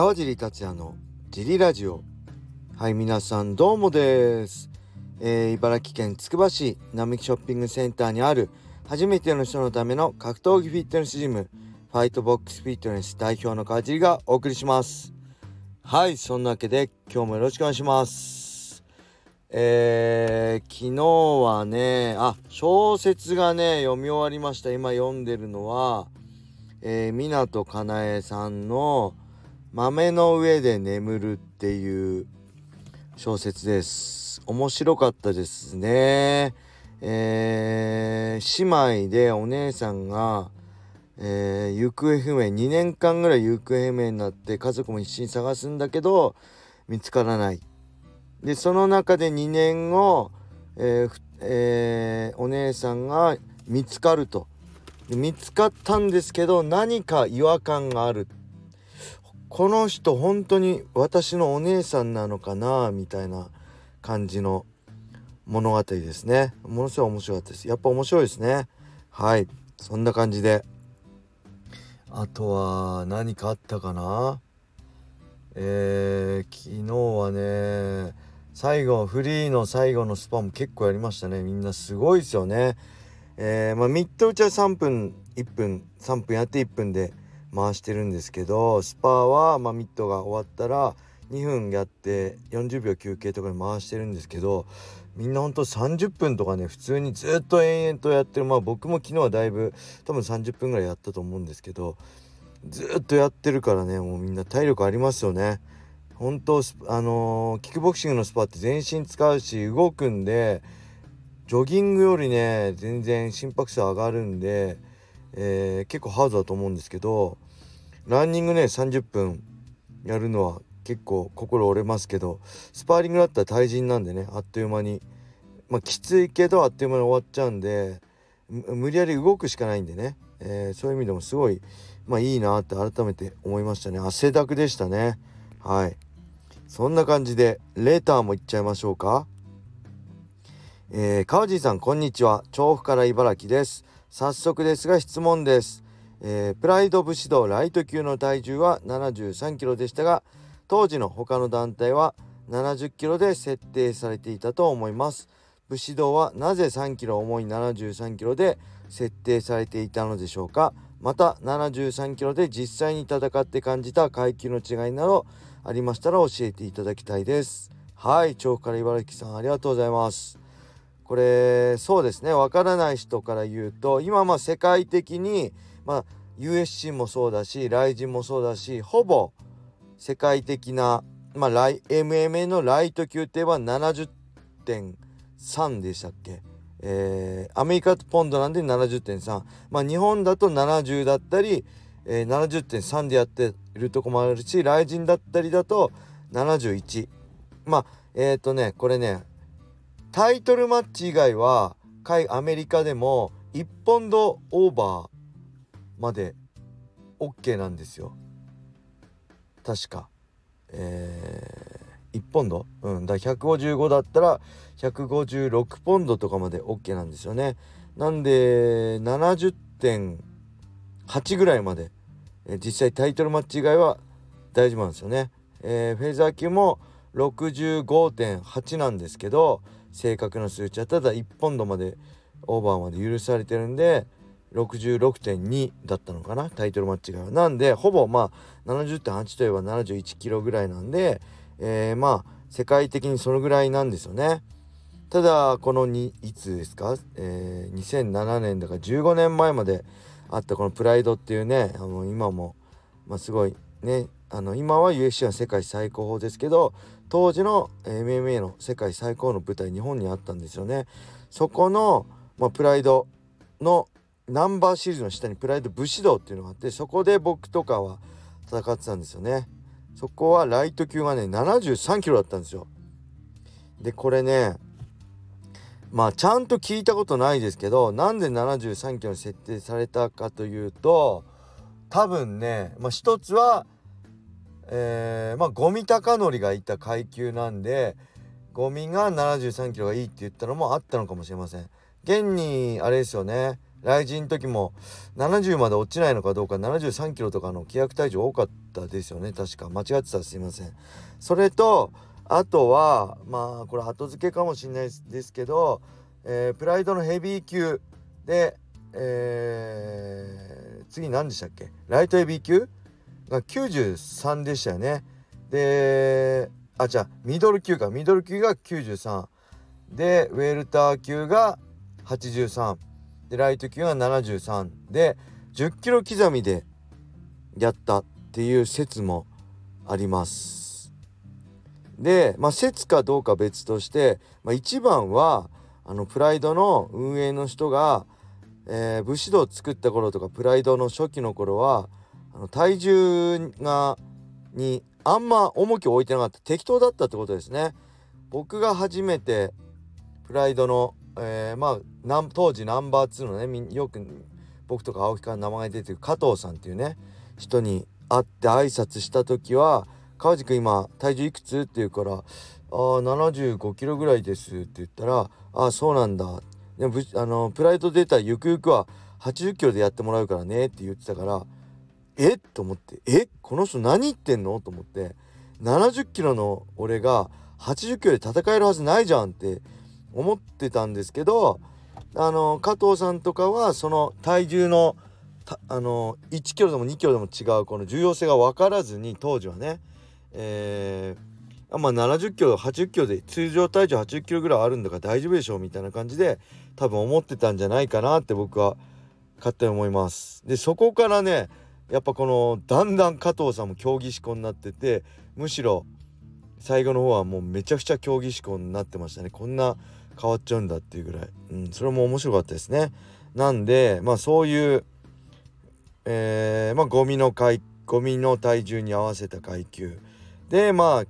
川尻達也のジリラジオ。はい皆さんどうもです、えー、茨城県つくば市並木ショッピングセンターにある初めての人のための格闘技フィットネスジムファイトボックスフィットネス代表の川尻がお送りします。はいそんなわけで今日もよろしくお願いします。えー、昨日はねあ小説がね読み終わりました。今読んでるのはえー、湊かなえさんの「豆の上で眠る」っていう小説です。面白かったですね。えー、姉妹でお姉さんが、えー、行方不明2年間ぐらい行方不明になって家族も必死に探すんだけど見つからない。でその中で2年後、えーえー、お姉さんが見つかると。見つかったんですけど何か違和感があるこの人本当に私のお姉さんなのかなみたいな感じの物語ですね。ものすごい面白かったです。やっぱ面白いですね。はい。そんな感じで。あとは何かあったかな？えー、昨日はね最後フリーの最後のスパも結構やりましたね。みんなすごいですよね。えー、まあ、ミット打ちは3分1分3分やって1分で回してるんですけどスパーは、まあ、ミットが終わったら2分やって40秒休憩とかで回してるんですけどみんなほんと30分とかね普通にずっと延々とやってるまあ僕も昨日はだいぶ多分30分ぐらいやったと思うんですけどずっとやってるからねもうみんな体力ありますよね。本当あのー、キックボクシングのスパって全身使うし動くんでジョギングよりね全然心拍数上がるんで、えー、結構ハードだと思うんですけどランニングね30分やるのは結構心折れますけどスパーリングだったら対人なんでねあっという間にまあきついけどあっという間に終わっちゃうんで無理やり動くしかないんでね、えー、そういう意味でもすごいまあいいなって改めて思いましたね。汗だくでしたね。はい。そんな感じでレーターもいっちゃいましょうか。えー、川地さんこんにちは。調布から茨城です。早速ですが質問です、えー、プライド武士道ライト級の体重は73キロでしたが当時の他の団体は70キロで設定されていたと思います。武士道はなぜ3キロ重い73キロで設定されていたのでしょうか。また73キロで実際に戦って感じた階級の違いなどありましたら教えていただきたいです。はい調布から茨城さんありがとうございます。これそうですね。わからない人から言うと今まあ世界的にまあ USC もそうだしライジンもそうだしほぼ世界的な、まあ、MMA のライト級って言えば70.3でしたっけ？えー、アメリカとポンドなんで70.3まあ日本だと70だったり、えー、70.3でやってるとこもあるしライジンだったりだと71まあえっ、ー、とねこれねタイトルマッチ以外はアメリカでも1ポンドオーバーまで OK なんですよ。確か。えー、1ポンド？うん。だ155だったら156ポンドとかまで OK なんですよね。なんで70.8ぐらいまで、え、実際タイトルマッチ以外は大丈夫なんですよね、えー、フェザー級も65.8なんですけど正確な数値はただ1ポンドまでオーバーまで許されてるんで66.2だったのかなタイトルマッチが。なんでほぼまあ70.8といえば71キロぐらいなんで、えー、まあ世界的にそのぐらいなんですよね。ただこのにいつですか、えー、2007年だから15年前まであったこのプライドっていうねあの今も、まあ、すごいねあの今は UFC は世界最高峰ですけど当時の MMA の世界最高の舞台日本にあったんですよね。そこの、まあ、プライドのナンバーシリーズの下にプライド武士道っていうのがあってそこで僕とかは戦ってたんですよね。そこはライト級がね73キロだったんですよ。でこれねまあちゃんと聞いたことないですけどなんで73キロに設定されたかというと多分ね、まあ、一つはえー、まあゴミ高則がいた階級なんでゴミが73キロがいいって言ったのもあったのかもしれません。現にあれですよね。来人の時も70まで落ちないのかどうか73キロとかの規約体重多かったですよね。確か。間違ってたらすいません。それとあとはまあこれ後付けかもしれないですけど、えー、プライドのヘビー級で、えー、次何でしたっけ？ライトヘビー級？が93でしたよね。であじゃあミドル級か。ミドル級が93でウェルター級が83でライト級が73で10キロ刻みでやったっていう説もあります。で、まあ、説かどうか別として、まあ、一番はあのプライドの運営の人が、えー、武士道を作った頃とかプライドの初期の頃はあの体重がにあんま重きを置いてなかった適当だったってことですね。僕が初めてプライドの、えー、まあ当時ナンバー2のねよく僕とか青木から名前出てる加藤さんっていうね人に会って挨拶した時は「川地君今体重いくつ?」って言うから「ああ75キロぐらいです」って言ったら「ああそうなんだ」でもあのプライド出たらゆくゆくは80キロでやってもらうからねって言ってたからえ？っと思って。え？この人何言ってんの？と思って。70キロの俺が80キロで戦えるはずないじゃんって思ってたんですけどあの加藤さんとかはその体重のあの1キロでも2キロでも違うこの重要性が分からずに当時はね、えー、まあ70キロ80キロで通常体重80キロぐらいあるんだから大丈夫でしょうみたいな感じで多分思ってたんじゃないかなって僕は勝手に思います。でそこからねやっぱこのだんだん加藤さんも競技志向になっててむしろ最後の方はもうめちゃくちゃ競技志向になってましたね。こんな変わっちゃうんだっていうぐらい、うん、それも面白かったですね。なんでまあそういうえー、まあゴミの階ゴミの体重に合わせた階級。でまあ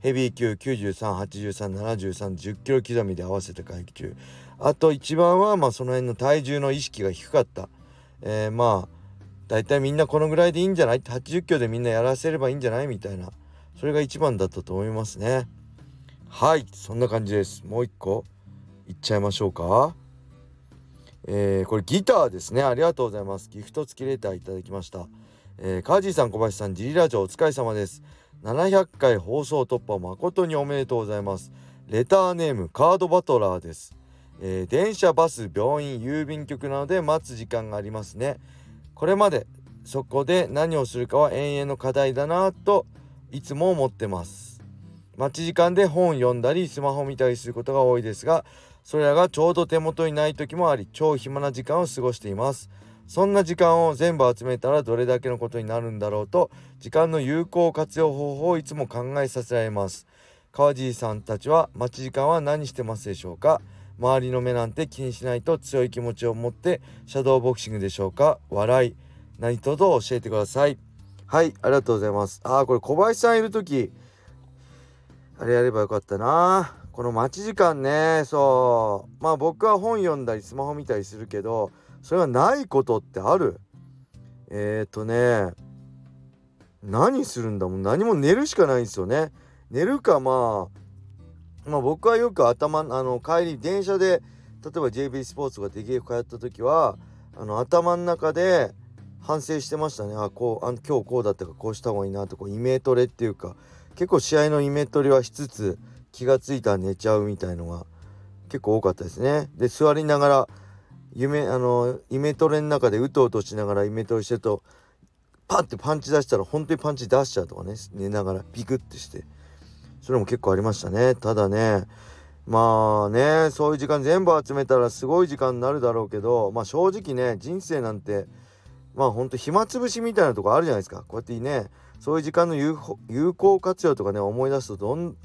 ヘビー級93837310キロ刻みで合わせた階級。あと一番はまあその辺の体重の意識が低かった、えー、まあ大体みんなこのぐらいでいいんじゃない？80キロでみんなやらせればいいんじゃない？みたいな。それが一番だったと思いますね。はいそんな感じです。もう一個。いっちゃいましょうか。えー、これギターですね。ありがとうございます。ギフト付きレターいただきました、えー、カージーさん小林さんジリラジオお疲れ様です。700回放送突破誠におめでとうございます。レターネームカードバトラーです、えー、電車バス病院郵便局なので待つ時間がありますね。これまでそこで何をするかは永遠の課題だなといつも思ってます。待ち時間で本読んだりスマホ見たりすることが多いですがそれらがちょうど手元にない時もあり超暇な時間を過ごしています。そんな時間を全部集めたらどれだけのことになるんだろうと時間の有効活用方法をいつも考えさせられます。川地さんたちは待ち時間は何してますでしょうか？周りの目なんて気にしないと強い気持ちを持ってシャドーボクシングでしょうか？笑い。何とぞ教えてください。はいありがとうございます。あーこれ小林さんいる時。あれやればよかったな。この待ち時間ねそう。まあ僕は本読んだりスマホ見たりするけどそれがないことってある？えっ、ー、とね何するんだもん。何も寝るしかないんですよね。寝るかまあまあ僕はよく頭あの帰り電車で例えば JB スポーツとか DKF 通った時はあの頭の中で反省してましたね。あこうあ今日こうだったかこうした方がいいなと。こうイメトレっていうか結構試合のイメトレはしつつ気がついたら寝ちゃうみたいのが結構多かったですね。で座りながら夢あのイメトレの中でうとうとしながらイメトレしてるとパッてパンチ出したら本当にパンチ出しちゃうとかね寝ながらビクッてして。それも結構ありましたね。ただねまあねそういう時間全部集めたらすごい時間になるだろうけどまあ正直ね人生なんてまあほんと暇つぶしみたいなとこあるじゃないですか。こうやってねそういう時間の有効活用とかね思い出すとどん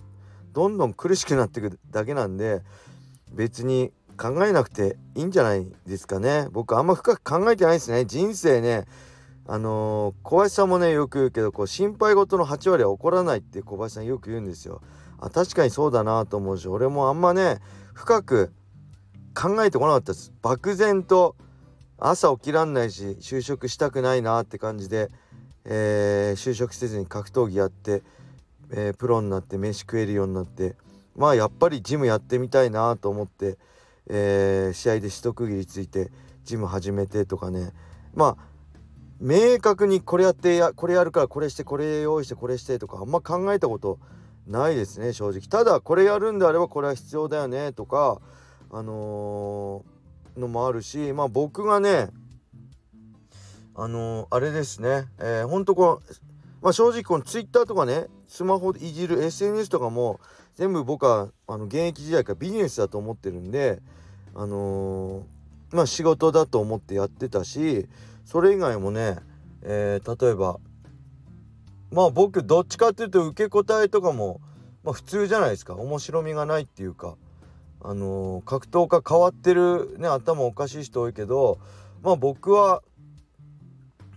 どんどん苦しくなっていくだけなんで別に考えなくていいんじゃないですかね。僕あんま深く考えてないですね。人生ねあの、小林さんもねよく言うけどこう心配事の8割は起こらないって小林さんよく言うんですよ。あ確かにそうだなと思うし俺もあんまね深く考えてこなかったです。漠然と朝起きらんないし就職したくないなって感じで、えー、就職せずに格闘技やってえー、プロになって飯食えるようになってまあやっぱりジムやってみたいなと思って、えー、試合で一区切りついてジム始めてとかね。まあ明確にこれやってやこれやるからこれしてこれ用意してこれしてとかあんま考えたことないですね正直。ただこれやるんであればこれは必要だよねとかあのー、のもあるしまあ僕がねあのー、あれですねえー、ほんとこうまあ正直この Twitter とかねスマホいじる SNS とかも全部僕はあの現役時代からビジネスだと思ってるんであのー、まあ仕事だと思ってやってたしそれ以外もね、えー、例えばまあ僕どっちかっていうと受け答えとかも、まあ、普通じゃないですか面白みがないっていうかあのー、格闘家変わってるね頭おかしい人多いけどまあ僕は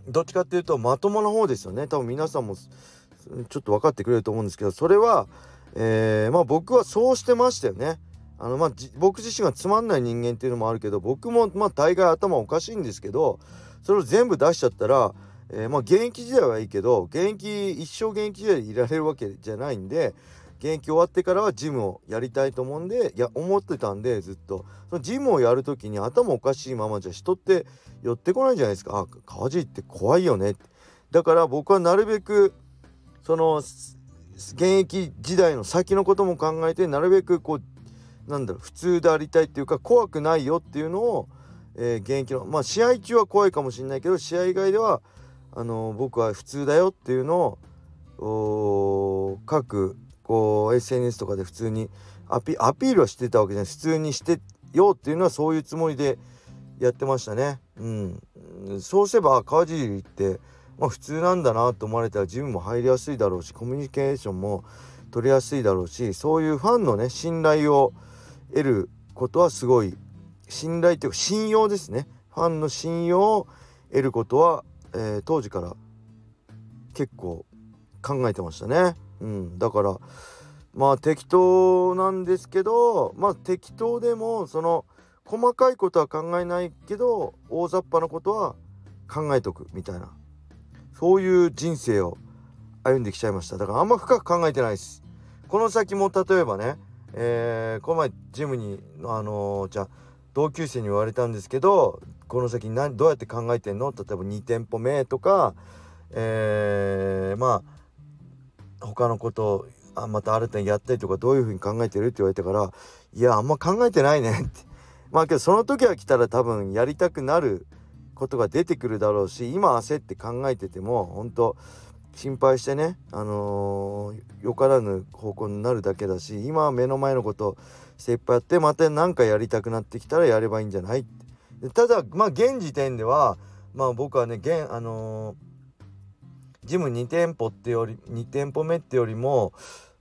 どっちかっていうとまともな方ですよね多分皆さんもちょっと分かってくれると思うんですけどそれは、えー、まあ僕はそうしてましたよね。あのまあ僕自身がつまんない人間っていうのもあるけど僕もまあ大概頭おかしいんですけどそれを全部出しちゃったら、えー、まあ現役時代はいいけど現役一生現役時代でいられるわけじゃないんで現役終わってからはジムをやりたいと思うんでいや思ってたんでずっと。そのジムをやる時に頭おかしいままじゃ人って寄ってこないじゃないですか。あ川尻って怖いよね。だから僕はなるべくその現役時代の先のことも考えてなるべくこうなんだろう普通でありたいっていうか怖くないよっていうのをえー、現役のまあ試合中は怖いかもしれないけど試合以外ではあのー、僕は普通だよっていうのを各こう SNS とかで普通にアピアピールはしてたわけじゃない普通にしてよっていうのはそういうつもりでやってましたね。うん、そうすれば川尻って、まあ、普通なんだなと思われたらジムも入りやすいだろうしコミュニケーションも取りやすいだろうしそういうファンのね信頼を得ることはすごい信頼というか信用ですね。ファンの信用を得ることは、えー、当時から結構考えてましたね。うん、だからまあ適当なんですけどまあ適当でもその細かいことは考えないけど大雑把なことは考えとくみたいな。そういう人生を歩んできちゃいました。だからあんま深く考えてないです。この先も例えばねえー、この前ジムにあのー、じゃ同級生に言われたんですけどこの先何どうやって考えてんの？例えば2店舗目とか、えー、まあ他のことあまた新たにやったりとかどういうふうに考えてるって言われたからいやあんま考えてないね。っ てまあけどその時は来たら多分やりたくなることが出てくるだろうし今焦って考えてても本当心配してねあのー、よからぬ方向になるだけだし今は目の前のこと精一杯やってまた何かやりたくなってきたらやればいいんじゃない？ただまあ現時点ではまあ僕はね現あのー、ジム2店舗ってより2店舗目ってよりも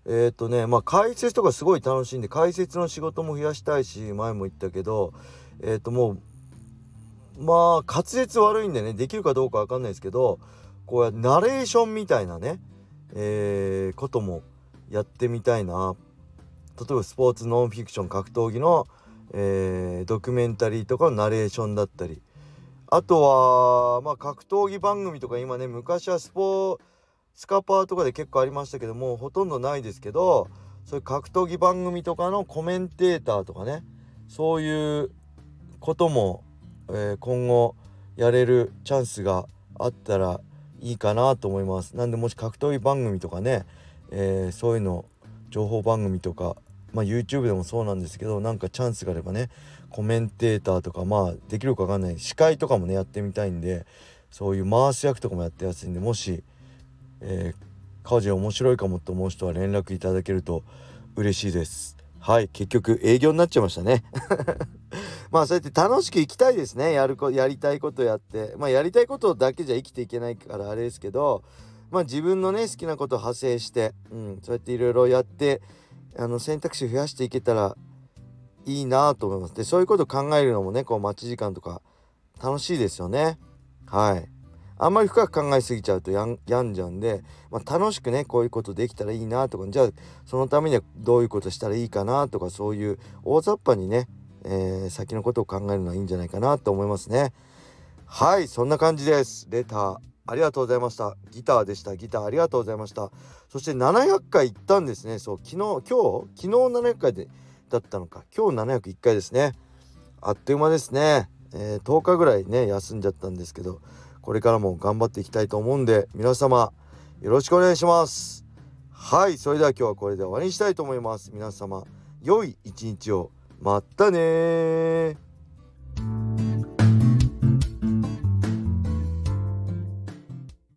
えっ、ー、とねまあ解説とかすごい楽しいんで解説の仕事も増やしたいし前も言ったけどえっ、ともうまあ滑舌悪いんでねできるかどうか分かんないですけどこうやナレーションみたいなねえー、こともやってみたいな。例えばスポーツノンフィクション格闘技の、えー、ドキュメンタリーとかのナレーションだったり。あとはまあ格闘技番組とか今ね昔はスポースカパーとかで結構ありましたけどもほとんどないですけどそういう格闘技番組とかのコメンテーターとかねそういうことも、えー、今後やれるチャンスがあったらいいかなと思います。なんでもし格闘技番組とかね、えー、そういうの情報番組とかまあ YouTube でもそうなんですけどなんかチャンスがあればねコメンテーターとかまあできるか分かんない。司会とかもねやってみたいんでそういう回す役とかもやってやすいんでもし、えー、家事面白いかもと思う人は連絡いただけると嬉しいです。はい結局営業になっちゃいましたね まあそうやって楽しく生きたいですねやるこやりたいことやってまあやりたいことだけじゃ生きていけないからあれですけどまあ自分のね好きなことを派生して、うん、そうやっていろいろやってあの選択肢増やしていけたらいいなと思います。でそういうことを考えるのもねこう待ち時間とか楽しいですよね。はい。あんまり深く考えすぎちゃうとやんじゃんで、まあ、楽しくねこういうことできたらいいなとかじゃあそのためにはどういうことしたらいいかなとかそういう大雑把にね、えー、先のことを考えるのはいいんじゃないかなと思いますね。はいそんな感じです。レターありがとうございました。ギターでした。ギターありがとうございました。そして700回行ったんですね。そう、昨日、今日、昨日700回でだったのか。今日701回ですね。あっという間ですね。えー、10日ぐらいね、休んじゃったんですけど、これからも頑張っていきたいと思うんで皆様よろしくお願いします。はいそれでは今日はこれで終わりにしたいと思います。皆様良い一日を。またね